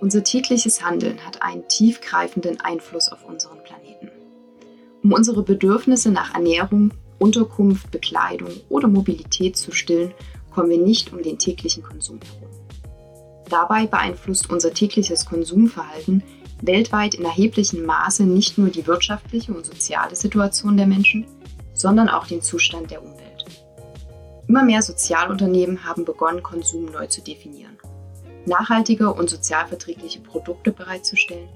Unser tägliches Handeln hat einen tiefgreifenden Einfluss auf unseren Planeten. Um unsere Bedürfnisse nach Ernährung, Unterkunft, Bekleidung oder Mobilität zu stillen, kommen wir nicht um den täglichen Konsum herum. Dabei beeinflusst unser tägliches Konsumverhalten weltweit in erheblichem Maße nicht nur die wirtschaftliche und soziale Situation der Menschen, sondern auch den Zustand der Umwelt. Immer mehr Sozialunternehmen haben begonnen, Konsum neu zu definieren. Nachhaltige und sozialverträgliche Produkte bereitzustellen,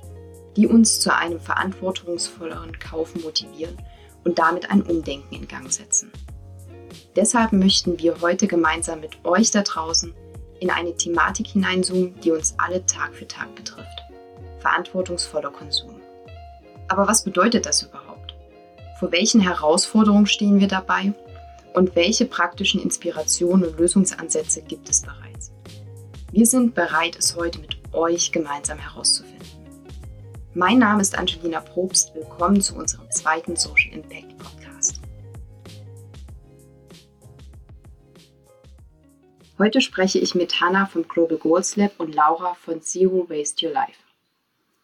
die uns zu einem verantwortungsvolleren Kaufen motivieren und damit ein Umdenken in Gang setzen. Deshalb möchten wir heute gemeinsam mit euch da draußen in eine Thematik hineinzoomen, die uns alle Tag für Tag betrifft. Verantwortungsvoller Konsum. Aber was bedeutet das überhaupt? Vor welchen Herausforderungen stehen wir dabei? Und welche praktischen Inspirationen und Lösungsansätze gibt es bereits? Wir sind bereit, es heute mit euch gemeinsam herauszufinden. Mein Name ist Angelina Probst. Willkommen zu unserem zweiten Social Impact Podcast. Heute spreche ich mit Hannah vom Global Goals Lab und Laura von Zero Waste Your Life.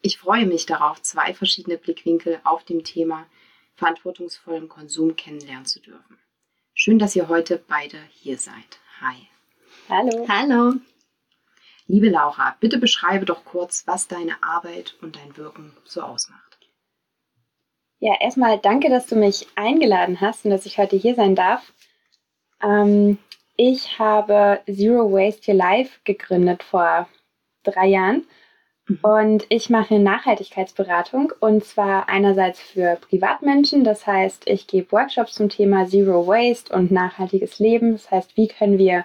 Ich freue mich darauf, zwei verschiedene Blickwinkel auf dem Thema verantwortungsvollen Konsum kennenlernen zu dürfen. Schön, dass ihr heute beide hier seid. Hi. Hallo. Hallo. Liebe Laura, bitte beschreibe doch kurz, was deine Arbeit und dein Wirken so ausmacht. Ja, erstmal danke, dass du mich eingeladen hast und dass ich heute hier sein darf. Ähm, ich habe Zero Waste Your Life gegründet vor drei Jahren. Und ich mache Nachhaltigkeitsberatung und zwar einerseits für Privatmenschen, das heißt, ich gebe Workshops zum Thema Zero Waste und nachhaltiges Leben, das heißt, wie können wir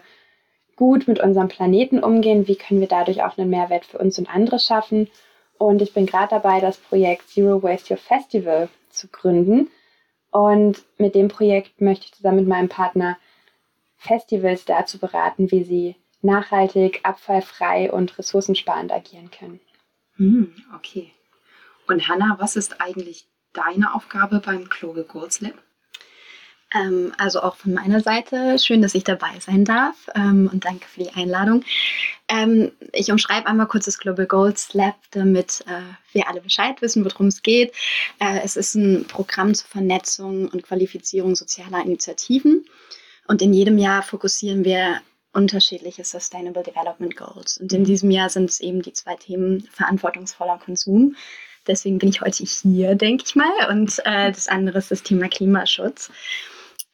gut mit unserem Planeten umgehen, wie können wir dadurch auch einen Mehrwert für uns und andere schaffen. Und ich bin gerade dabei, das Projekt Zero Waste Your Festival zu gründen. Und mit dem Projekt möchte ich zusammen mit meinem Partner Festivals dazu beraten, wie sie nachhaltig, abfallfrei und ressourcensparend agieren können. Hm, okay. Und Hanna, was ist eigentlich deine Aufgabe beim Global Goals Lab? Ähm, also auch von meiner Seite schön, dass ich dabei sein darf ähm, und danke für die Einladung. Ähm, ich umschreibe einmal kurz das Global Goals Lab, damit äh, wir alle Bescheid wissen, worum es geht. Äh, es ist ein Programm zur Vernetzung und Qualifizierung sozialer Initiativen und in jedem Jahr fokussieren wir unterschiedliche Sustainable Development Goals. Und in diesem Jahr sind es eben die zwei Themen verantwortungsvoller Konsum. Deswegen bin ich heute hier, denke ich mal. Und äh, das andere ist das Thema Klimaschutz.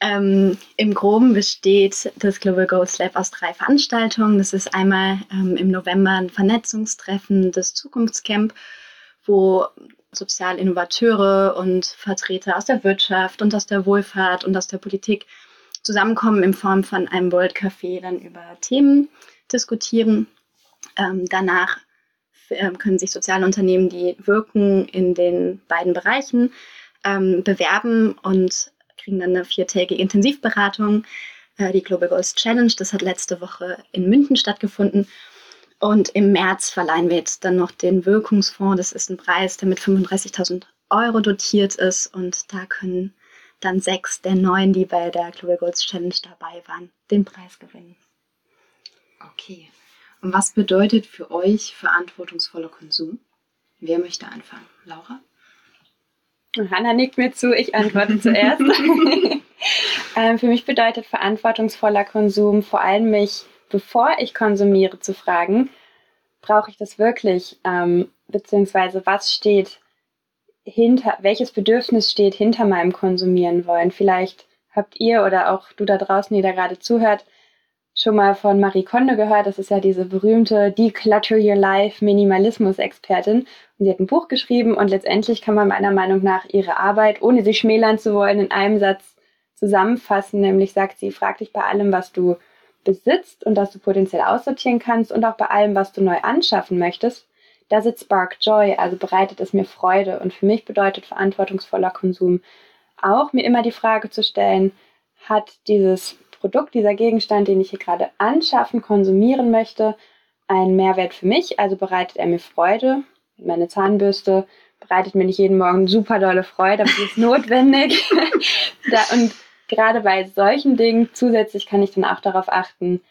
Ähm, Im Groben besteht das Global Goals Lab aus drei Veranstaltungen. Das ist einmal ähm, im November ein Vernetzungstreffen, das Zukunftscamp, wo Sozialinnovateure und Vertreter aus der Wirtschaft und aus der Wohlfahrt und aus der Politik zusammenkommen in Form von einem World Café, dann über Themen diskutieren. Ähm, danach äh, können sich soziale Unternehmen, die wirken in den beiden Bereichen, ähm, bewerben und kriegen dann eine viertägige Intensivberatung, äh, die Global Goals Challenge. Das hat letzte Woche in München stattgefunden. Und im März verleihen wir jetzt dann noch den Wirkungsfonds. Das ist ein Preis, der mit 35.000 Euro dotiert ist. Und da können dann sechs der neun, die bei der Global Goals Challenge dabei waren, den Preis gewinnen. Okay. Und was bedeutet für euch verantwortungsvoller Konsum? Wer möchte anfangen? Laura? Hanna nickt mir zu, ich antworte zuerst. ähm, für mich bedeutet verantwortungsvoller Konsum vor allem mich, bevor ich konsumiere, zu fragen, brauche ich das wirklich? Ähm, beziehungsweise was steht hinter, welches Bedürfnis steht hinter meinem Konsumieren wollen? Vielleicht habt ihr oder auch du da draußen, die da gerade zuhört, schon mal von Marie Kondo gehört. Das ist ja diese berühmte Declutter Your Life Minimalismus-Expertin. Und sie hat ein Buch geschrieben und letztendlich kann man meiner Meinung nach ihre Arbeit, ohne sie schmälern zu wollen, in einem Satz zusammenfassen. Nämlich sagt sie, frag dich bei allem, was du besitzt und das du potenziell aussortieren kannst und auch bei allem, was du neu anschaffen möchtest. Does it spark joy? Also bereitet es mir Freude. Und für mich bedeutet verantwortungsvoller Konsum auch, mir immer die Frage zu stellen, hat dieses Produkt, dieser Gegenstand, den ich hier gerade anschaffen, konsumieren möchte, einen Mehrwert für mich? Also bereitet er mir Freude? Meine Zahnbürste bereitet mir nicht jeden Morgen super dolle Freude, aber sie ist notwendig. da, und gerade bei solchen Dingen zusätzlich kann ich dann auch darauf achten,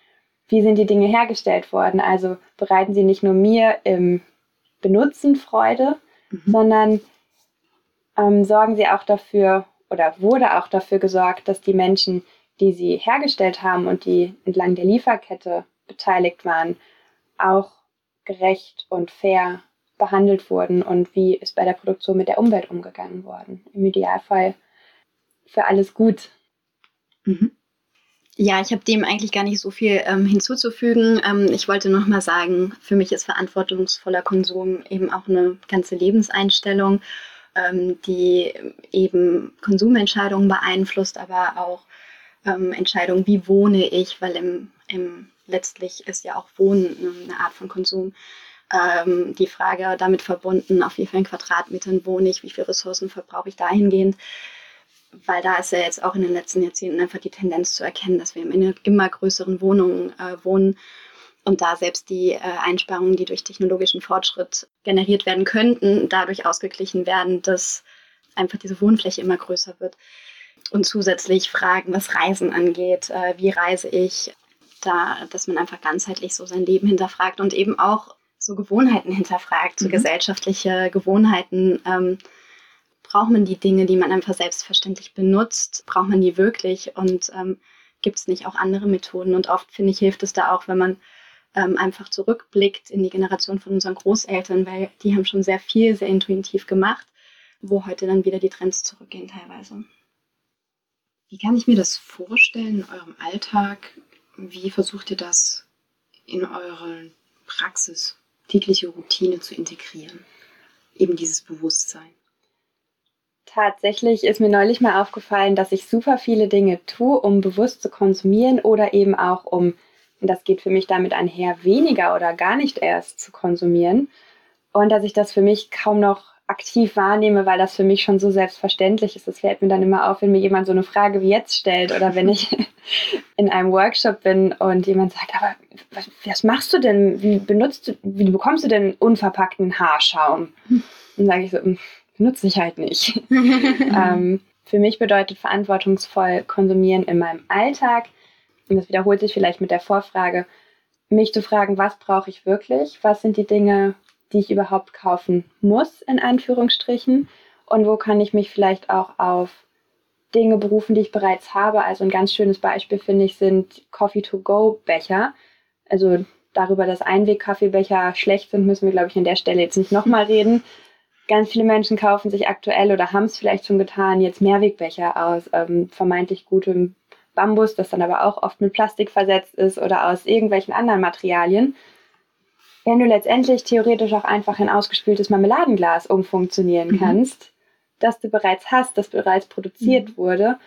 wie sind die Dinge hergestellt worden? Also bereiten sie nicht nur mir im Benutzen Freude, mhm. sondern ähm, sorgen sie auch dafür oder wurde auch dafür gesorgt, dass die Menschen, die sie hergestellt haben und die entlang der Lieferkette beteiligt waren, auch gerecht und fair behandelt wurden und wie ist bei der Produktion mit der Umwelt umgegangen worden. Im Idealfall für alles gut. Mhm. Ja, ich habe dem eigentlich gar nicht so viel ähm, hinzuzufügen. Ähm, ich wollte noch mal sagen, für mich ist verantwortungsvoller Konsum eben auch eine ganze Lebenseinstellung, ähm, die eben Konsumentscheidungen beeinflusst, aber auch ähm, Entscheidungen, wie wohne ich, weil im, im letztlich ist ja auch Wohnen eine Art von Konsum. Ähm, die Frage damit verbunden, auf wie vielen Quadratmetern wohne ich, wie viele Ressourcen verbrauche ich dahingehend weil da ist ja jetzt auch in den letzten Jahrzehnten einfach die Tendenz zu erkennen, dass wir in immer größeren Wohnungen äh, wohnen und da selbst die äh, Einsparungen, die durch technologischen Fortschritt generiert werden könnten, dadurch ausgeglichen werden, dass einfach diese Wohnfläche immer größer wird. Und zusätzlich Fragen, was Reisen angeht, äh, wie reise ich, da, dass man einfach ganzheitlich so sein Leben hinterfragt und eben auch so Gewohnheiten hinterfragt, so mhm. gesellschaftliche Gewohnheiten. Ähm, braucht man die Dinge, die man einfach selbstverständlich benutzt, braucht man die wirklich und ähm, gibt es nicht auch andere Methoden? Und oft finde ich, hilft es da auch, wenn man ähm, einfach zurückblickt in die Generation von unseren Großeltern, weil die haben schon sehr viel, sehr intuitiv gemacht, wo heute dann wieder die Trends zurückgehen teilweise. Wie kann ich mir das vorstellen in eurem Alltag? Wie versucht ihr das in eure Praxis, tägliche Routine zu integrieren? Eben dieses Bewusstsein. Tatsächlich ist mir neulich mal aufgefallen, dass ich super viele Dinge tue, um bewusst zu konsumieren oder eben auch um, und das geht für mich damit einher, weniger oder gar nicht erst zu konsumieren. Und dass ich das für mich kaum noch aktiv wahrnehme, weil das für mich schon so selbstverständlich ist. Das fällt mir dann immer auf, wenn mir jemand so eine Frage wie jetzt stellt oder wenn ich in einem Workshop bin und jemand sagt, aber was, was machst du denn? Wie benutzt du, wie bekommst du denn unverpackten Haarschaum? Dann sage ich so, hm, nutze ich halt nicht. ähm, für mich bedeutet verantwortungsvoll konsumieren in meinem Alltag, und das wiederholt sich vielleicht mit der Vorfrage, mich zu fragen, was brauche ich wirklich? Was sind die Dinge, die ich überhaupt kaufen muss, in Anführungsstrichen? Und wo kann ich mich vielleicht auch auf Dinge berufen, die ich bereits habe? Also ein ganz schönes Beispiel, finde ich, sind Coffee-to-Go-Becher. Also darüber, dass Einweg-Kaffeebecher schlecht sind, müssen wir, glaube ich, an der Stelle jetzt nicht nochmal reden. Ganz viele Menschen kaufen sich aktuell oder haben es vielleicht schon getan, jetzt Mehrwegbecher aus ähm, vermeintlich gutem Bambus, das dann aber auch oft mit Plastik versetzt ist oder aus irgendwelchen anderen Materialien. Wenn du letztendlich theoretisch auch einfach ein ausgespültes Marmeladenglas umfunktionieren mhm. kannst, das du bereits hast, das bereits produziert mhm. wurde.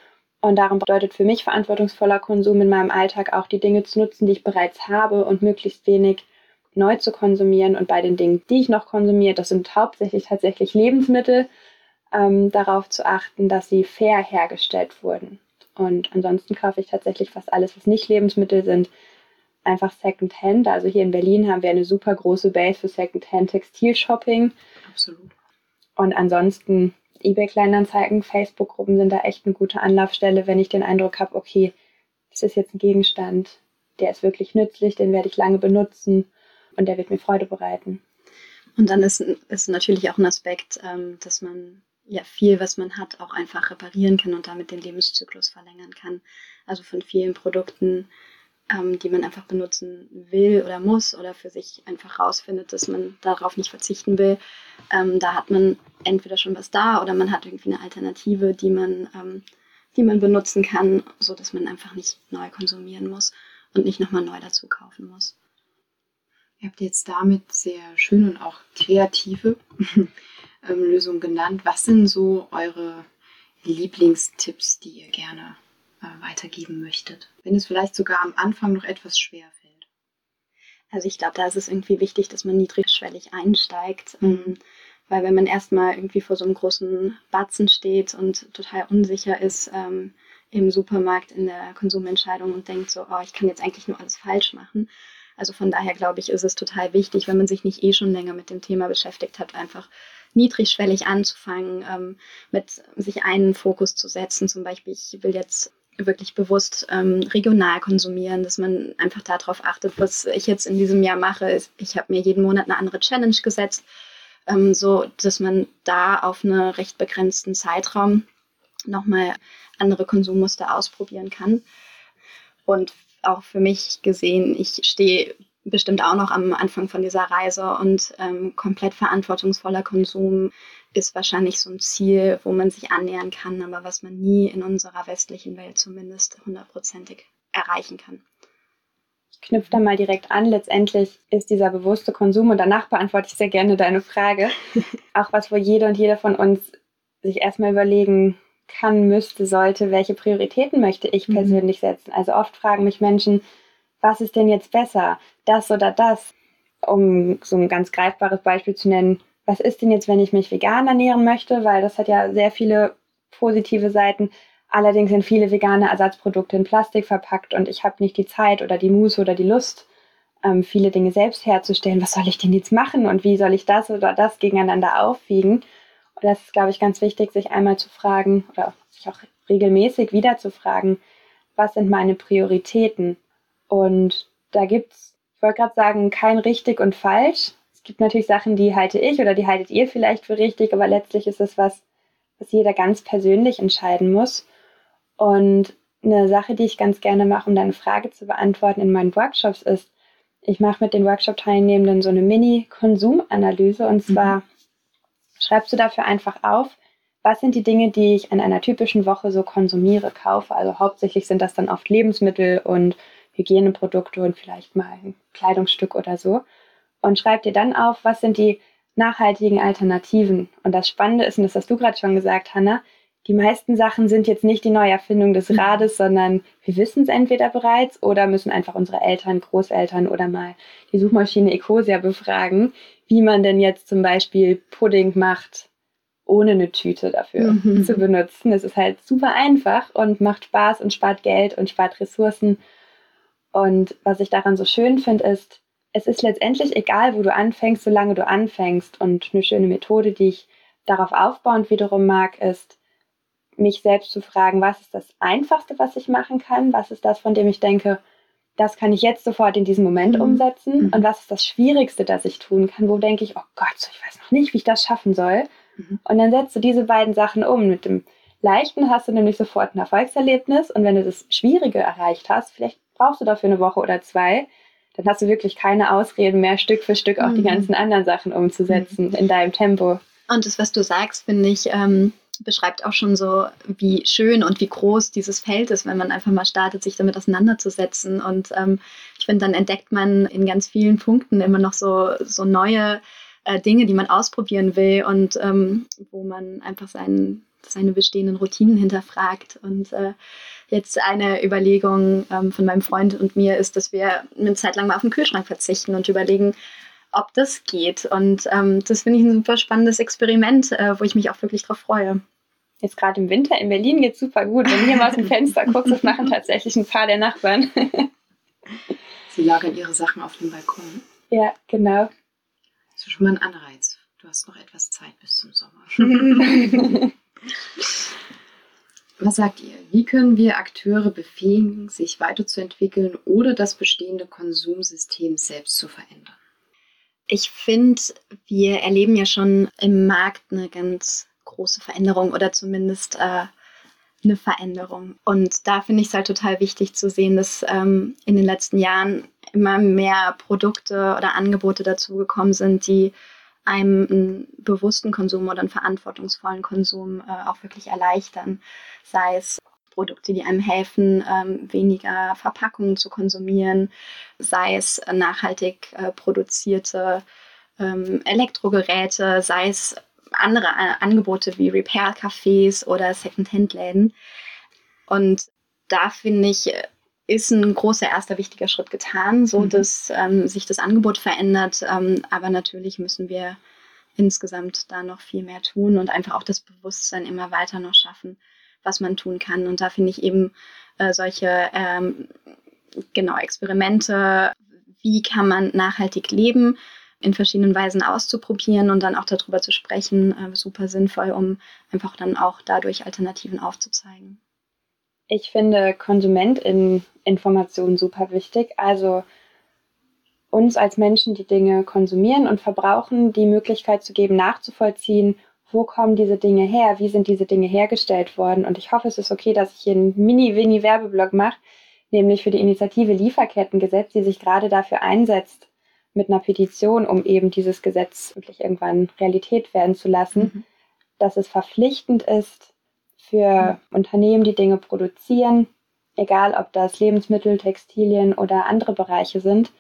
Und darum bedeutet für mich verantwortungsvoller Konsum in meinem Alltag auch die Dinge zu nutzen, die ich bereits habe und möglichst wenig neu zu konsumieren und bei den Dingen, die ich noch konsumiere, das sind hauptsächlich tatsächlich Lebensmittel, ähm, darauf zu achten, dass sie fair hergestellt wurden. Und ansonsten kaufe ich tatsächlich fast alles, was nicht Lebensmittel sind, einfach Secondhand. Also hier in Berlin haben wir eine super große Base für Secondhand Textilshopping. Absolut. Und ansonsten eBay-Kleinanzeigen, Facebook-Gruppen sind da echt eine gute Anlaufstelle, wenn ich den Eindruck habe, okay, das ist jetzt ein Gegenstand, der ist wirklich nützlich, den werde ich lange benutzen und der wird mir Freude bereiten. Und dann ist, ist natürlich auch ein Aspekt, ähm, dass man ja viel, was man hat, auch einfach reparieren kann und damit den Lebenszyklus verlängern kann. Also von vielen Produkten, ähm, die man einfach benutzen will oder muss oder für sich einfach rausfindet, dass man darauf nicht verzichten will. Ähm, da hat man entweder schon was da oder man hat irgendwie eine Alternative, die man, ähm, die man benutzen kann, sodass man einfach nicht neu konsumieren muss und nicht nochmal neu dazu kaufen muss. Ihr habt jetzt damit sehr schöne und auch kreative ähm, Lösungen genannt. Was sind so eure Lieblingstipps, die ihr gerne äh, weitergeben möchtet? Wenn es vielleicht sogar am Anfang noch etwas schwer fällt. Also ich glaube, da ist es irgendwie wichtig, dass man niedrigschwellig einsteigt. Mhm. Ähm, weil wenn man erstmal irgendwie vor so einem großen Batzen steht und total unsicher ist ähm, im Supermarkt in der Konsumentscheidung und denkt so, oh, ich kann jetzt eigentlich nur alles falsch machen, also von daher glaube ich, ist es total wichtig, wenn man sich nicht eh schon länger mit dem Thema beschäftigt hat, einfach niedrigschwellig anzufangen, ähm, mit sich einen Fokus zu setzen. Zum Beispiel, ich will jetzt wirklich bewusst ähm, regional konsumieren, dass man einfach darauf achtet, was ich jetzt in diesem Jahr mache. Ich habe mir jeden Monat eine andere Challenge gesetzt, ähm, so dass man da auf einen recht begrenzten Zeitraum nochmal andere Konsummuster ausprobieren kann. Und auch für mich gesehen, ich stehe bestimmt auch noch am Anfang von dieser Reise und ähm, komplett verantwortungsvoller Konsum ist wahrscheinlich so ein Ziel, wo man sich annähern kann, aber was man nie in unserer westlichen Welt zumindest hundertprozentig erreichen kann. Ich knüpfe da mal direkt an. Letztendlich ist dieser bewusste Konsum, und danach beantworte ich sehr gerne deine Frage, auch was, wo jede und jeder von uns sich erstmal überlegen kann, müsste, sollte, welche Prioritäten möchte ich mhm. persönlich setzen. Also oft fragen mich Menschen, was ist denn jetzt besser, das oder das? Um so ein ganz greifbares Beispiel zu nennen, was ist denn jetzt, wenn ich mich vegan ernähren möchte? Weil das hat ja sehr viele positive Seiten. Allerdings sind viele vegane Ersatzprodukte in Plastik verpackt und ich habe nicht die Zeit oder die Muße oder die Lust, ähm, viele Dinge selbst herzustellen. Was soll ich denn jetzt machen und wie soll ich das oder das gegeneinander aufwiegen? Das ist, glaube ich, ganz wichtig, sich einmal zu fragen oder sich auch regelmäßig wieder zu fragen, was sind meine Prioritäten? Und da gibt es, ich wollte gerade sagen, kein richtig und falsch. Es gibt natürlich Sachen, die halte ich oder die haltet ihr vielleicht für richtig, aber letztlich ist es was, was jeder ganz persönlich entscheiden muss. Und eine Sache, die ich ganz gerne mache, um deine Frage zu beantworten in meinen Workshops, ist, ich mache mit den Workshop-Teilnehmenden so eine Mini-Konsumanalyse und zwar mhm. Schreibst du dafür einfach auf, was sind die Dinge, die ich in einer typischen Woche so konsumiere, kaufe. Also hauptsächlich sind das dann oft Lebensmittel und Hygieneprodukte und vielleicht mal ein Kleidungsstück oder so. Und schreib dir dann auf, was sind die nachhaltigen Alternativen. Und das Spannende ist, und das hast du gerade schon gesagt, Hanna, die meisten Sachen sind jetzt nicht die Neuerfindung des. Rades, sondern wir wissen es entweder bereits oder müssen einfach unsere Eltern, Großeltern oder mal die Suchmaschine Ecosia befragen, wie man denn jetzt zum Beispiel Pudding macht, ohne eine Tüte dafür mhm. zu benutzen. Es ist halt super einfach und macht Spaß und spart Geld und spart Ressourcen. Und was ich daran so schön finde, ist, es ist letztendlich egal, wo du anfängst, solange du anfängst. Und eine schöne Methode, die ich darauf aufbauend wiederum mag, ist, mich selbst zu fragen, was ist das Einfachste, was ich machen kann? Was ist das, von dem ich denke, das kann ich jetzt sofort in diesem Moment mhm. umsetzen? Mhm. Und was ist das Schwierigste, das ich tun kann? Wo denke ich, oh Gott, ich weiß noch nicht, wie ich das schaffen soll. Mhm. Und dann setzt du diese beiden Sachen um. Mit dem Leichten hast du nämlich sofort ein Erfolgserlebnis. Und wenn du das Schwierige erreicht hast, vielleicht brauchst du dafür eine Woche oder zwei, dann hast du wirklich keine Ausreden mehr, Stück für Stück auch mhm. die ganzen anderen Sachen umzusetzen mhm. in deinem Tempo. Und das, was du sagst, finde ich, ähm, beschreibt auch schon so, wie schön und wie groß dieses Feld ist, wenn man einfach mal startet, sich damit auseinanderzusetzen. Und ähm, ich finde, dann entdeckt man in ganz vielen Punkten immer noch so, so neue äh, Dinge, die man ausprobieren will und ähm, wo man einfach seinen, seine bestehenden Routinen hinterfragt. Und äh, Jetzt eine Überlegung ähm, von meinem Freund und mir ist, dass wir eine Zeit lang mal auf den Kühlschrank verzichten und überlegen, ob das geht. Und ähm, das finde ich ein super spannendes Experiment, äh, wo ich mich auch wirklich drauf freue. Jetzt gerade im Winter in Berlin geht es super gut. Wenn du hier mal aus dem Fenster guckst, das machen tatsächlich ein paar der Nachbarn. Sie lagern ihre Sachen auf dem Balkon. Ja, genau. Das ist schon mal ein Anreiz. Du hast noch etwas Zeit bis zum Sommer. Was sagt ihr? Wie können wir Akteure befähigen, sich weiterzuentwickeln oder das bestehende Konsumsystem selbst zu verändern? Ich finde, wir erleben ja schon im Markt eine ganz große Veränderung oder zumindest äh, eine Veränderung. Und da finde ich es halt total wichtig zu sehen, dass ähm, in den letzten Jahren immer mehr Produkte oder Angebote dazugekommen sind, die einem einen bewussten Konsum oder einen verantwortungsvollen Konsum äh, auch wirklich erleichtern. Sei es Produkte, die einem helfen, ähm, weniger Verpackungen zu konsumieren, sei es nachhaltig äh, produzierte ähm, Elektrogeräte, sei es andere äh, Angebote wie Repair-Cafés oder Second-Hand-Läden. Und da finde ich, ist ein großer erster wichtiger Schritt getan, so mhm. dass ähm, sich das Angebot verändert. Ähm, aber natürlich müssen wir insgesamt da noch viel mehr tun und einfach auch das Bewusstsein immer weiter noch schaffen, was man tun kann. Und da finde ich eben äh, solche ähm, genau Experimente, wie kann man nachhaltig leben, in verschiedenen Weisen auszuprobieren und dann auch darüber zu sprechen, äh, super sinnvoll, um einfach dann auch dadurch Alternativen aufzuzeigen. Ich finde KonsumentInnen-Informationen super wichtig. Also uns als Menschen, die Dinge konsumieren und verbrauchen, die Möglichkeit zu geben, nachzuvollziehen, wo kommen diese Dinge her, wie sind diese Dinge hergestellt worden. Und ich hoffe, es ist okay, dass ich hier einen mini-winnie-Werbeblock mache, nämlich für die Initiative Lieferkettengesetz, die sich gerade dafür einsetzt, mit einer Petition, um eben dieses Gesetz wirklich irgendwann Realität werden zu lassen, mhm. dass es verpflichtend ist für mhm. Unternehmen, die Dinge produzieren, egal ob das Lebensmittel, Textilien oder andere Bereiche sind,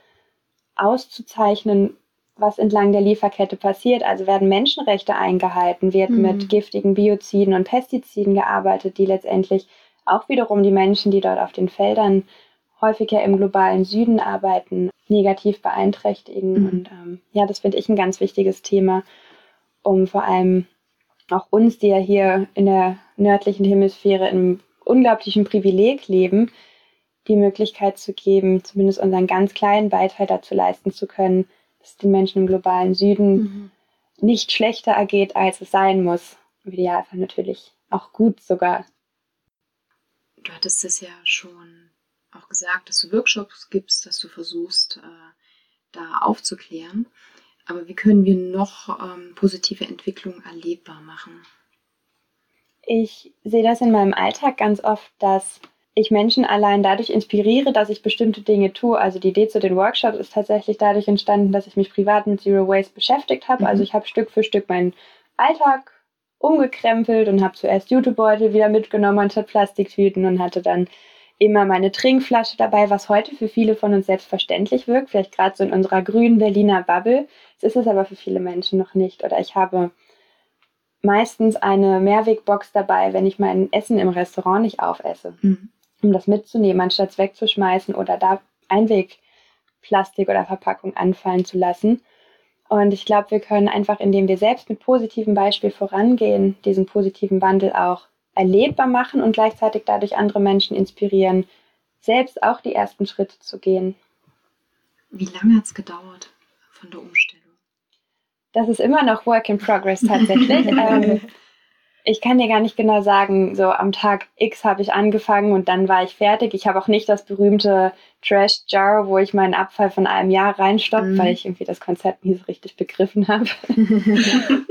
auszuzeichnen, was entlang der Lieferkette passiert. Also werden Menschenrechte eingehalten, wird mhm. mit giftigen Bioziden und Pestiziden gearbeitet, die letztendlich auch wiederum die Menschen, die dort auf den Feldern häufiger im globalen Süden arbeiten, negativ beeinträchtigen. Mhm. Und ähm, ja, das finde ich ein ganz wichtiges Thema, um vor allem auch uns, die ja hier in der nördlichen Hemisphäre im unglaublichen Privileg leben, die Möglichkeit zu geben, zumindest unseren ganz kleinen Beitrag dazu leisten zu können, es den Menschen im globalen Süden mhm. nicht schlechter ergeht, als es sein muss. Im Idealfall natürlich auch gut sogar. Du hattest es ja schon auch gesagt, dass du Workshops gibst, dass du versuchst, äh, da aufzuklären. Aber wie können wir noch ähm, positive Entwicklungen erlebbar machen? Ich sehe das in meinem Alltag ganz oft, dass ich Menschen allein dadurch inspiriere, dass ich bestimmte Dinge tue. Also die Idee zu den Workshops ist tatsächlich dadurch entstanden, dass ich mich privat mit Zero Waste beschäftigt habe. Mhm. Also ich habe Stück für Stück meinen Alltag umgekrempelt und habe zuerst Jutebeutel wieder mitgenommen anstatt Plastiktüten und hatte dann immer meine Trinkflasche dabei, was heute für viele von uns selbstverständlich wirkt, vielleicht gerade so in unserer grünen Berliner Bubble. Es ist es aber für viele Menschen noch nicht. Oder ich habe meistens eine Mehrwegbox dabei, wenn ich mein Essen im Restaurant nicht aufesse. Mhm um das mitzunehmen, anstatt es wegzuschmeißen oder da Einwegplastik oder Verpackung anfallen zu lassen. Und ich glaube, wir können einfach, indem wir selbst mit positivem Beispiel vorangehen, diesen positiven Wandel auch erlebbar machen und gleichzeitig dadurch andere Menschen inspirieren, selbst auch die ersten Schritte zu gehen. Wie lange hat es gedauert von der Umstellung? Das ist immer noch Work in Progress tatsächlich. ähm, ich kann dir gar nicht genau sagen, so am Tag X habe ich angefangen und dann war ich fertig. Ich habe auch nicht das berühmte Trash Jar, wo ich meinen Abfall von einem Jahr reinstopfe, mhm. weil ich irgendwie das Konzept nie so richtig begriffen habe.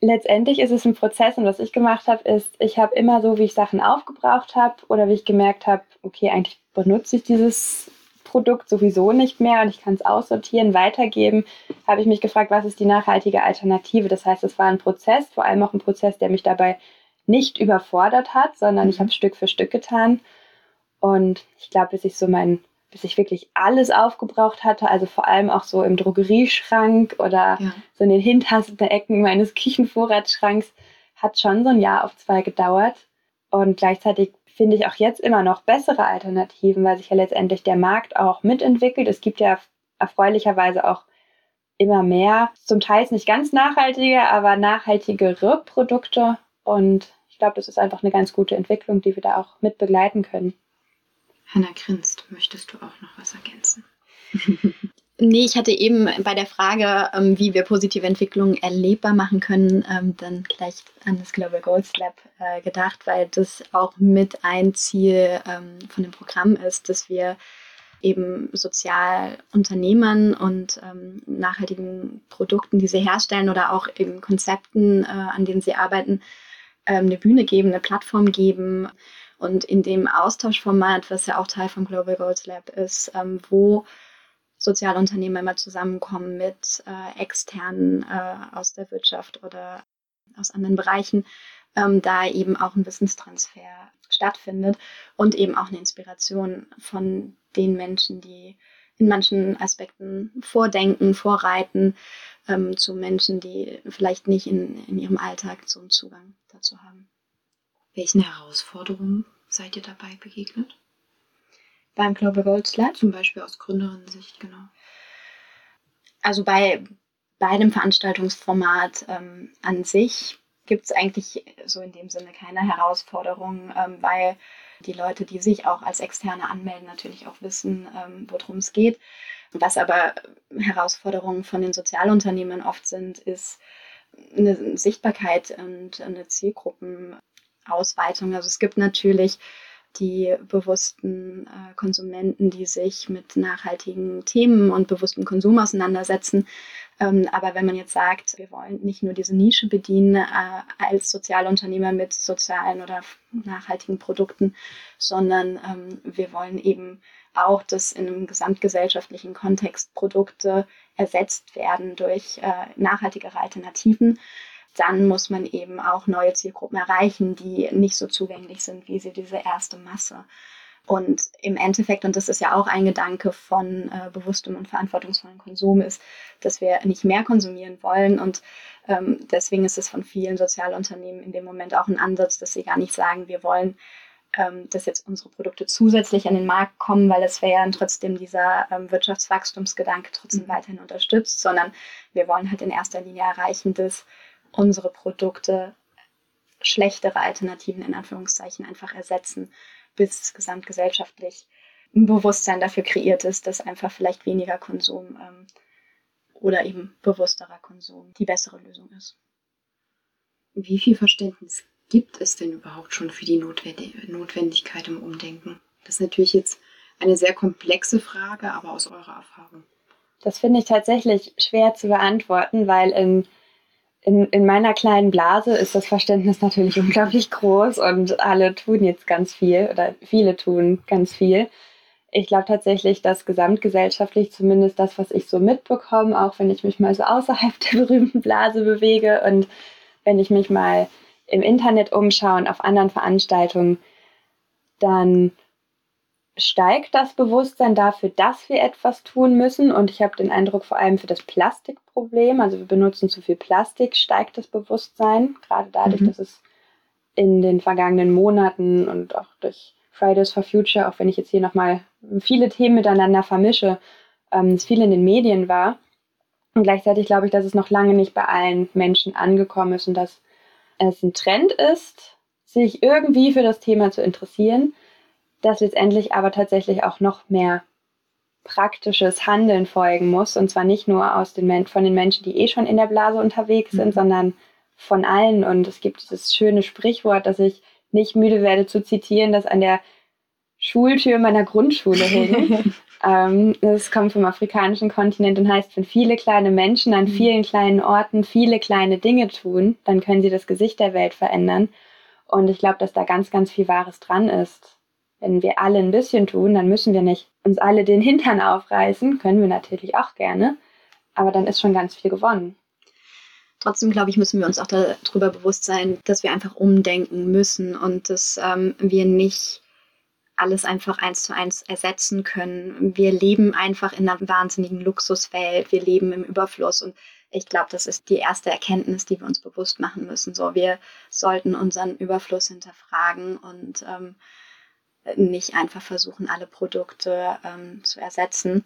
Letztendlich ist es ein Prozess und was ich gemacht habe, ist, ich habe immer so, wie ich Sachen aufgebraucht habe oder wie ich gemerkt habe, okay, eigentlich benutze ich dieses Produkt sowieso nicht mehr und ich kann es aussortieren, weitergeben, habe ich mich gefragt, was ist die nachhaltige Alternative? Das heißt, es war ein Prozess, vor allem auch ein Prozess, der mich dabei nicht überfordert hat, sondern mhm. ich habe Stück für Stück getan. Und ich glaube, bis ich so mein, bis ich wirklich alles aufgebraucht hatte, also vor allem auch so im Drogerieschrank oder ja. so in den hintersten Ecken meines Küchenvorratsschranks, hat schon so ein Jahr auf zwei gedauert. Und gleichzeitig finde ich auch jetzt immer noch bessere Alternativen, weil sich ja letztendlich der Markt auch mitentwickelt. Es gibt ja erfreulicherweise auch immer mehr, zum Teil nicht ganz nachhaltige, aber nachhaltigere Produkte. Und ich glaube, das ist einfach eine ganz gute Entwicklung, die wir da auch mit begleiten können. Hanna grinst. Möchtest du auch noch was ergänzen? Nee, ich hatte eben bei der Frage, ähm, wie wir positive Entwicklungen erlebbar machen können, ähm, dann gleich an das Global Goals Lab äh, gedacht, weil das auch mit ein Ziel ähm, von dem Programm ist, dass wir eben Sozialunternehmern und ähm, nachhaltigen Produkten, die sie herstellen oder auch eben Konzepten, äh, an denen sie arbeiten, ähm, eine Bühne geben, eine Plattform geben. Und in dem Austauschformat, was ja auch Teil vom Global Goals Lab ist, ähm, wo Sozialunternehmen immer zusammenkommen mit äh, externen äh, aus der Wirtschaft oder aus anderen Bereichen, ähm, da eben auch ein Wissenstransfer stattfindet und eben auch eine Inspiration von den Menschen, die in manchen Aspekten vordenken, vorreiten, ähm, zu Menschen, die vielleicht nicht in, in ihrem Alltag so einen Zugang dazu haben. Welchen Herausforderungen seid ihr dabei begegnet? Beim Global Gold Lab? Zum Beispiel aus Gründerinnen-Sicht, genau. Also bei, bei dem Veranstaltungsformat ähm, an sich gibt es eigentlich so in dem Sinne keine Herausforderungen, ähm, weil die Leute, die sich auch als Externe anmelden, natürlich auch wissen, ähm, worum es geht. Was aber Herausforderungen von den Sozialunternehmen oft sind, ist eine Sichtbarkeit und eine Zielgruppenausweitung. Also es gibt natürlich die bewussten äh, Konsumenten, die sich mit nachhaltigen Themen und bewusstem Konsum auseinandersetzen. Ähm, aber wenn man jetzt sagt, wir wollen nicht nur diese Nische bedienen äh, als Sozialunternehmer mit sozialen oder nachhaltigen Produkten, sondern ähm, wir wollen eben auch, dass in einem gesamtgesellschaftlichen Kontext Produkte ersetzt werden durch äh, nachhaltigere Alternativen, dann muss man eben auch neue Zielgruppen erreichen, die nicht so zugänglich sind wie sie diese erste Masse. Und im Endeffekt, und das ist ja auch ein Gedanke von äh, bewusstem und verantwortungsvollem Konsum, ist, dass wir nicht mehr konsumieren wollen. Und ähm, deswegen ist es von vielen Sozialunternehmen in dem Moment auch ein Ansatz, dass sie gar nicht sagen, wir wollen, ähm, dass jetzt unsere Produkte zusätzlich an den Markt kommen, weil es wäre ja trotzdem dieser ähm, Wirtschaftswachstumsgedanke trotzdem mhm. weiterhin unterstützt, sondern wir wollen halt in erster Linie erreichen, dass unsere Produkte schlechtere Alternativen in Anführungszeichen einfach ersetzen, bis gesamtgesellschaftlich ein Bewusstsein dafür kreiert ist, dass einfach vielleicht weniger Konsum ähm, oder eben bewussterer Konsum die bessere Lösung ist. Wie viel Verständnis gibt es denn überhaupt schon für die Notwendigkeit im Umdenken? Das ist natürlich jetzt eine sehr komplexe Frage, aber aus eurer Erfahrung. Das finde ich tatsächlich schwer zu beantworten, weil in in, in meiner kleinen Blase ist das Verständnis natürlich unglaublich groß und alle tun jetzt ganz viel oder viele tun ganz viel. Ich glaube tatsächlich, dass gesamtgesellschaftlich zumindest das, was ich so mitbekomme, auch wenn ich mich mal so außerhalb der berühmten Blase bewege und wenn ich mich mal im Internet umschaue und auf anderen Veranstaltungen, dann steigt das Bewusstsein dafür, dass wir etwas tun müssen. Und ich habe den Eindruck, vor allem für das Plastikproblem, also wir benutzen zu viel Plastik, steigt das Bewusstsein, gerade dadurch, mhm. dass es in den vergangenen Monaten und auch durch Fridays for Future, auch wenn ich jetzt hier nochmal viele Themen miteinander vermische, ähm, es viel in den Medien war. Und gleichzeitig glaube ich, dass es noch lange nicht bei allen Menschen angekommen ist und dass es ein Trend ist, sich irgendwie für das Thema zu interessieren dass letztendlich aber tatsächlich auch noch mehr praktisches Handeln folgen muss. Und zwar nicht nur aus den, von den Menschen, die eh schon in der Blase unterwegs sind, mhm. sondern von allen. Und es gibt dieses schöne Sprichwort, das ich nicht müde werde zu zitieren, das an der Schultür meiner Grundschule hing. ähm, das kommt vom afrikanischen Kontinent und heißt, wenn viele kleine Menschen an mhm. vielen kleinen Orten viele kleine Dinge tun, dann können sie das Gesicht der Welt verändern. Und ich glaube, dass da ganz, ganz viel Wahres dran ist wenn wir alle ein bisschen tun, dann müssen wir nicht uns alle den Hintern aufreißen, können wir natürlich auch gerne, aber dann ist schon ganz viel gewonnen. Trotzdem, glaube ich, müssen wir uns auch darüber bewusst sein, dass wir einfach umdenken müssen und dass ähm, wir nicht alles einfach eins zu eins ersetzen können. Wir leben einfach in einer wahnsinnigen Luxuswelt, wir leben im Überfluss und ich glaube, das ist die erste Erkenntnis, die wir uns bewusst machen müssen. So, wir sollten unseren Überfluss hinterfragen und ähm, nicht einfach versuchen, alle Produkte ähm, zu ersetzen,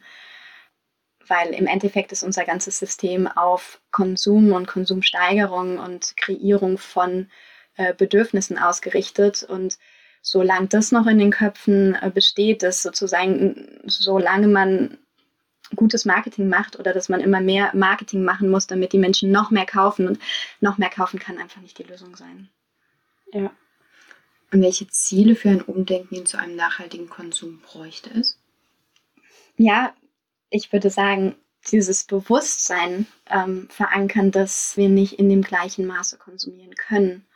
weil im Endeffekt ist unser ganzes System auf Konsum und Konsumsteigerung und Kreierung von äh, Bedürfnissen ausgerichtet und solange das noch in den Köpfen äh, besteht, dass sozusagen, solange man gutes Marketing macht oder dass man immer mehr Marketing machen muss, damit die Menschen noch mehr kaufen und noch mehr kaufen kann einfach nicht die Lösung sein. Ja. Und welche Ziele für ein Umdenken hin zu einem nachhaltigen Konsum bräuchte es? Ja, ich würde sagen, dieses Bewusstsein ähm, verankern, dass wir nicht in dem gleichen Maße konsumieren können.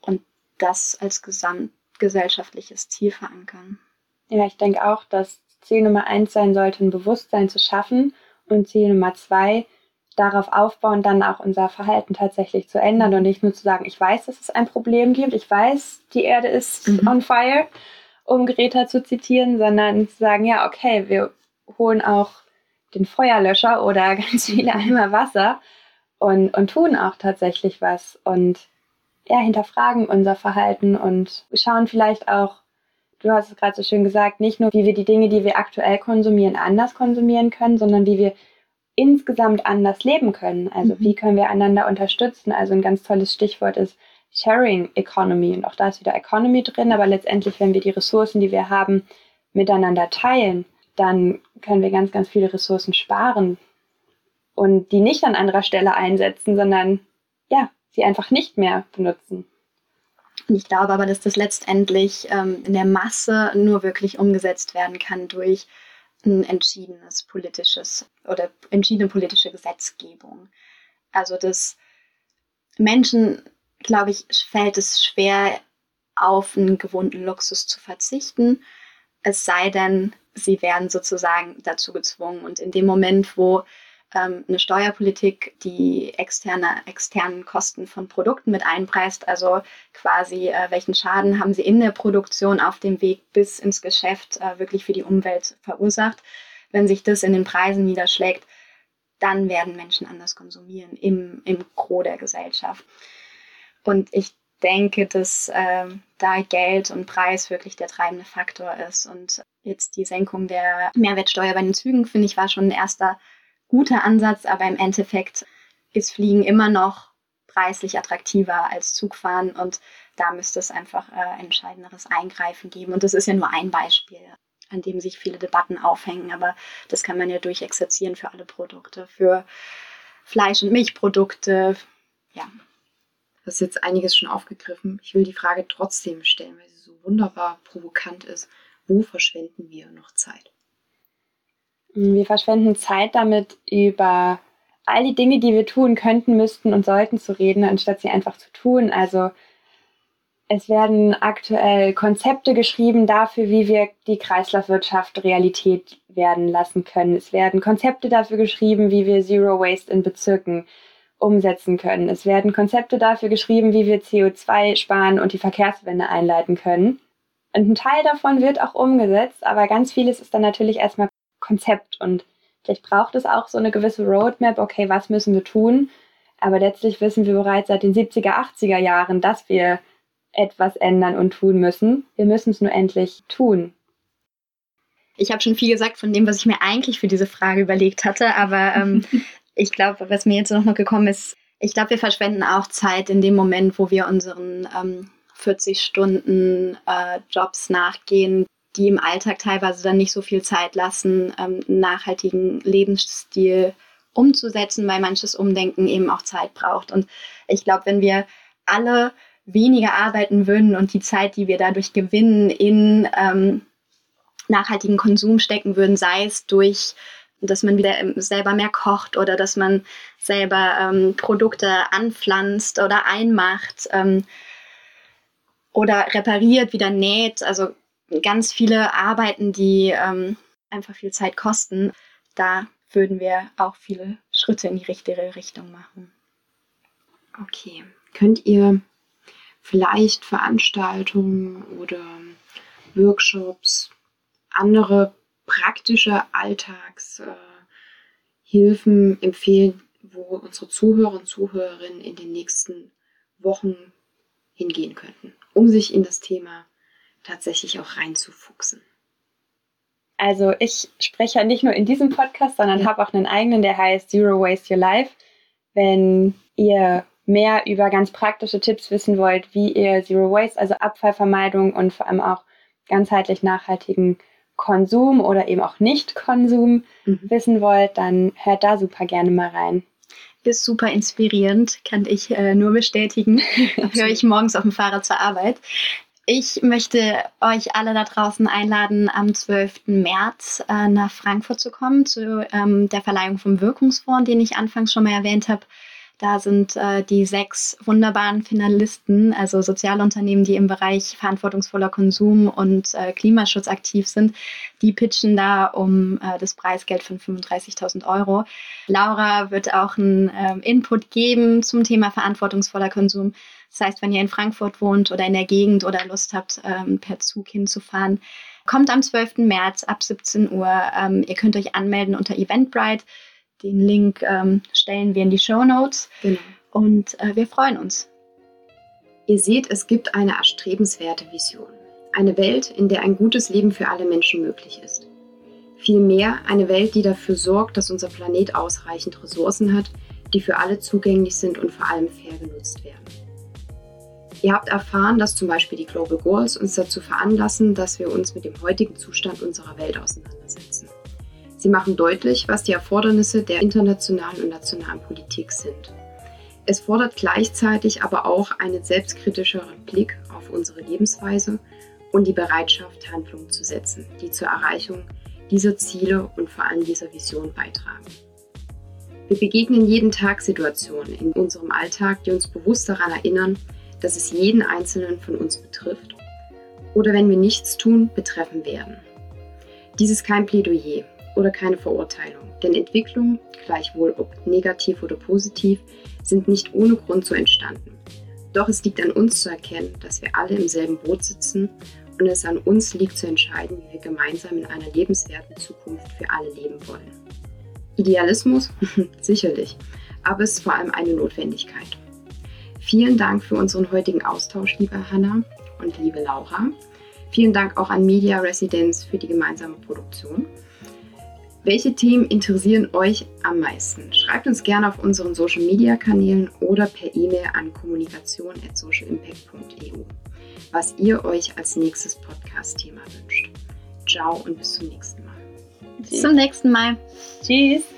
Und das als gesamtgesellschaftliches Ziel verankern. Ja, ich denke auch, dass Ziel Nummer eins sein sollte, ein Bewusstsein zu schaffen. Und Ziel Nummer zwei, darauf aufbauen, dann auch unser Verhalten tatsächlich zu ändern und nicht nur zu sagen, ich weiß, dass es ein Problem gibt, ich weiß, die Erde ist mhm. on fire, um Greta zu zitieren, sondern zu sagen, ja, okay, wir holen auch den Feuerlöscher oder ganz viele Eimer Wasser und, und tun auch tatsächlich was und ja, hinterfragen unser Verhalten und schauen vielleicht auch, du hast es gerade so schön gesagt, nicht nur, wie wir die Dinge, die wir aktuell konsumieren, anders konsumieren können, sondern wie wir insgesamt anders leben können. Also mhm. wie können wir einander unterstützen? Also ein ganz tolles Stichwort ist Sharing Economy. Und auch da ist wieder Economy drin, aber letztendlich, wenn wir die Ressourcen, die wir haben, miteinander teilen, dann können wir ganz, ganz viele Ressourcen sparen und die nicht an anderer Stelle einsetzen, sondern ja, sie einfach nicht mehr benutzen. Ich glaube aber, dass das letztendlich ähm, in der Masse nur wirklich umgesetzt werden kann durch ein entschiedenes politisches oder entschiedene politische Gesetzgebung. Also dass Menschen, glaube ich, fällt es schwer, auf einen gewohnten Luxus zu verzichten, es sei denn, sie werden sozusagen dazu gezwungen. Und in dem Moment, wo ähm, eine Steuerpolitik die externe, externen Kosten von Produkten mit einpreist, also quasi äh, welchen Schaden haben sie in der Produktion auf dem Weg bis ins Geschäft äh, wirklich für die Umwelt verursacht. Wenn sich das in den Preisen niederschlägt, dann werden Menschen anders konsumieren im, im Gros der Gesellschaft. Und ich denke, dass äh, da Geld und Preis wirklich der treibende Faktor ist. Und jetzt die Senkung der Mehrwertsteuer bei den Zügen, finde ich, war schon ein erster guter Ansatz, aber im Endeffekt ist Fliegen immer noch preislich attraktiver als Zugfahren und da müsste es einfach äh, entscheidenderes Eingreifen geben. Und das ist ja nur ein Beispiel, an dem sich viele Debatten aufhängen, aber das kann man ja durchexerzieren für alle Produkte, für Fleisch- und Milchprodukte, ja. Das ist jetzt einiges schon aufgegriffen. Ich will die Frage trotzdem stellen, weil sie so wunderbar provokant ist. Wo verschwenden wir noch Zeit? Wir verschwenden Zeit damit, über all die Dinge, die wir tun könnten, müssten und sollten zu reden, anstatt sie einfach zu tun. Also es werden aktuell Konzepte geschrieben dafür, wie wir die Kreislaufwirtschaft Realität werden lassen können. Es werden Konzepte dafür geschrieben, wie wir Zero Waste in Bezirken umsetzen können. Es werden Konzepte dafür geschrieben, wie wir CO2 sparen und die Verkehrswende einleiten können. Und ein Teil davon wird auch umgesetzt, aber ganz vieles ist dann natürlich erstmal Konzept und vielleicht braucht es auch so eine gewisse Roadmap, okay, was müssen wir tun? Aber letztlich wissen wir bereits seit den 70er, 80er Jahren, dass wir etwas ändern und tun müssen. Wir müssen es nur endlich tun. Ich habe schon viel gesagt von dem, was ich mir eigentlich für diese Frage überlegt hatte, aber ähm, ich glaube, was mir jetzt noch mal gekommen ist, ich glaube, wir verschwenden auch Zeit in dem Moment, wo wir unseren ähm, 40 Stunden äh, Jobs nachgehen, die im Alltag teilweise dann nicht so viel Zeit lassen, ähm, einen nachhaltigen Lebensstil umzusetzen, weil manches Umdenken eben auch Zeit braucht. Und ich glaube, wenn wir alle weniger arbeiten würden und die Zeit, die wir dadurch gewinnen, in ähm, nachhaltigen Konsum stecken würden, sei es durch, dass man wieder ähm, selber mehr kocht oder dass man selber ähm, Produkte anpflanzt oder einmacht ähm, oder repariert, wieder näht. Also ganz viele Arbeiten, die ähm, einfach viel Zeit kosten, da würden wir auch viele Schritte in die richtige Richtung machen. Okay. Könnt ihr vielleicht Veranstaltungen oder Workshops, andere praktische Alltagshilfen äh, empfehlen, wo unsere Zuhörer und Zuhörerinnen in den nächsten Wochen hingehen könnten, um sich in das Thema tatsächlich auch reinzufuchsen? Also ich spreche ja nicht nur in diesem Podcast, sondern habe auch einen eigenen, der heißt Zero Waste Your Life. Wenn ihr mehr über ganz praktische Tipps wissen wollt, wie ihr Zero Waste, also Abfallvermeidung und vor allem auch ganzheitlich nachhaltigen Konsum oder eben auch Nicht-Konsum mhm. wissen wollt, dann hört da super gerne mal rein. Ist super inspirierend, kann ich äh, nur bestätigen. Höre ich morgens auf dem Fahrrad zur Arbeit. Ich möchte euch alle da draußen einladen, am 12. März äh, nach Frankfurt zu kommen, zu ähm, der Verleihung vom Wirkungsfonds, den ich anfangs schon mal erwähnt habe. Da sind äh, die sechs wunderbaren Finalisten, also Sozialunternehmen, die im Bereich verantwortungsvoller Konsum und äh, Klimaschutz aktiv sind. Die pitchen da um äh, das Preisgeld von 35.000 Euro. Laura wird auch einen ähm, Input geben zum Thema verantwortungsvoller Konsum. Das heißt, wenn ihr in Frankfurt wohnt oder in der Gegend oder Lust habt, ähm, per Zug hinzufahren, kommt am 12. März ab 17 Uhr. Ähm, ihr könnt euch anmelden unter Eventbrite. Den Link ähm, stellen wir in die Show Notes. Genau. Und äh, wir freuen uns. Ihr seht, es gibt eine erstrebenswerte Vision. Eine Welt, in der ein gutes Leben für alle Menschen möglich ist. Vielmehr eine Welt, die dafür sorgt, dass unser Planet ausreichend Ressourcen hat, die für alle zugänglich sind und vor allem fair genutzt werden. Ihr habt erfahren, dass zum Beispiel die Global Goals uns dazu veranlassen, dass wir uns mit dem heutigen Zustand unserer Welt auseinandersetzen. Sie machen deutlich, was die Erfordernisse der internationalen und nationalen Politik sind. Es fordert gleichzeitig aber auch einen selbstkritischeren Blick auf unsere Lebensweise und die Bereitschaft, Handlungen zu setzen, die zur Erreichung dieser Ziele und vor allem dieser Vision beitragen. Wir begegnen jeden Tag Situationen in unserem Alltag, die uns bewusst daran erinnern, dass es jeden Einzelnen von uns betrifft oder wenn wir nichts tun, betreffen werden. Dies ist kein Plädoyer oder keine Verurteilung, denn Entwicklungen, gleichwohl ob negativ oder positiv, sind nicht ohne Grund so entstanden. Doch es liegt an uns zu erkennen, dass wir alle im selben Boot sitzen und es an uns liegt zu entscheiden, wie wir gemeinsam in einer lebenswerten Zukunft für alle leben wollen. Idealismus? Sicherlich, aber es ist vor allem eine Notwendigkeit. Vielen Dank für unseren heutigen Austausch, liebe Hanna und liebe Laura. Vielen Dank auch an Media Residence für die gemeinsame Produktion. Welche Themen interessieren euch am meisten? Schreibt uns gerne auf unseren Social Media Kanälen oder per E-Mail an kommunikation.socialimpact.eu, was ihr euch als nächstes Podcast-Thema wünscht. Ciao und bis zum nächsten Mal. Bis zum nächsten Mal. Tschüss.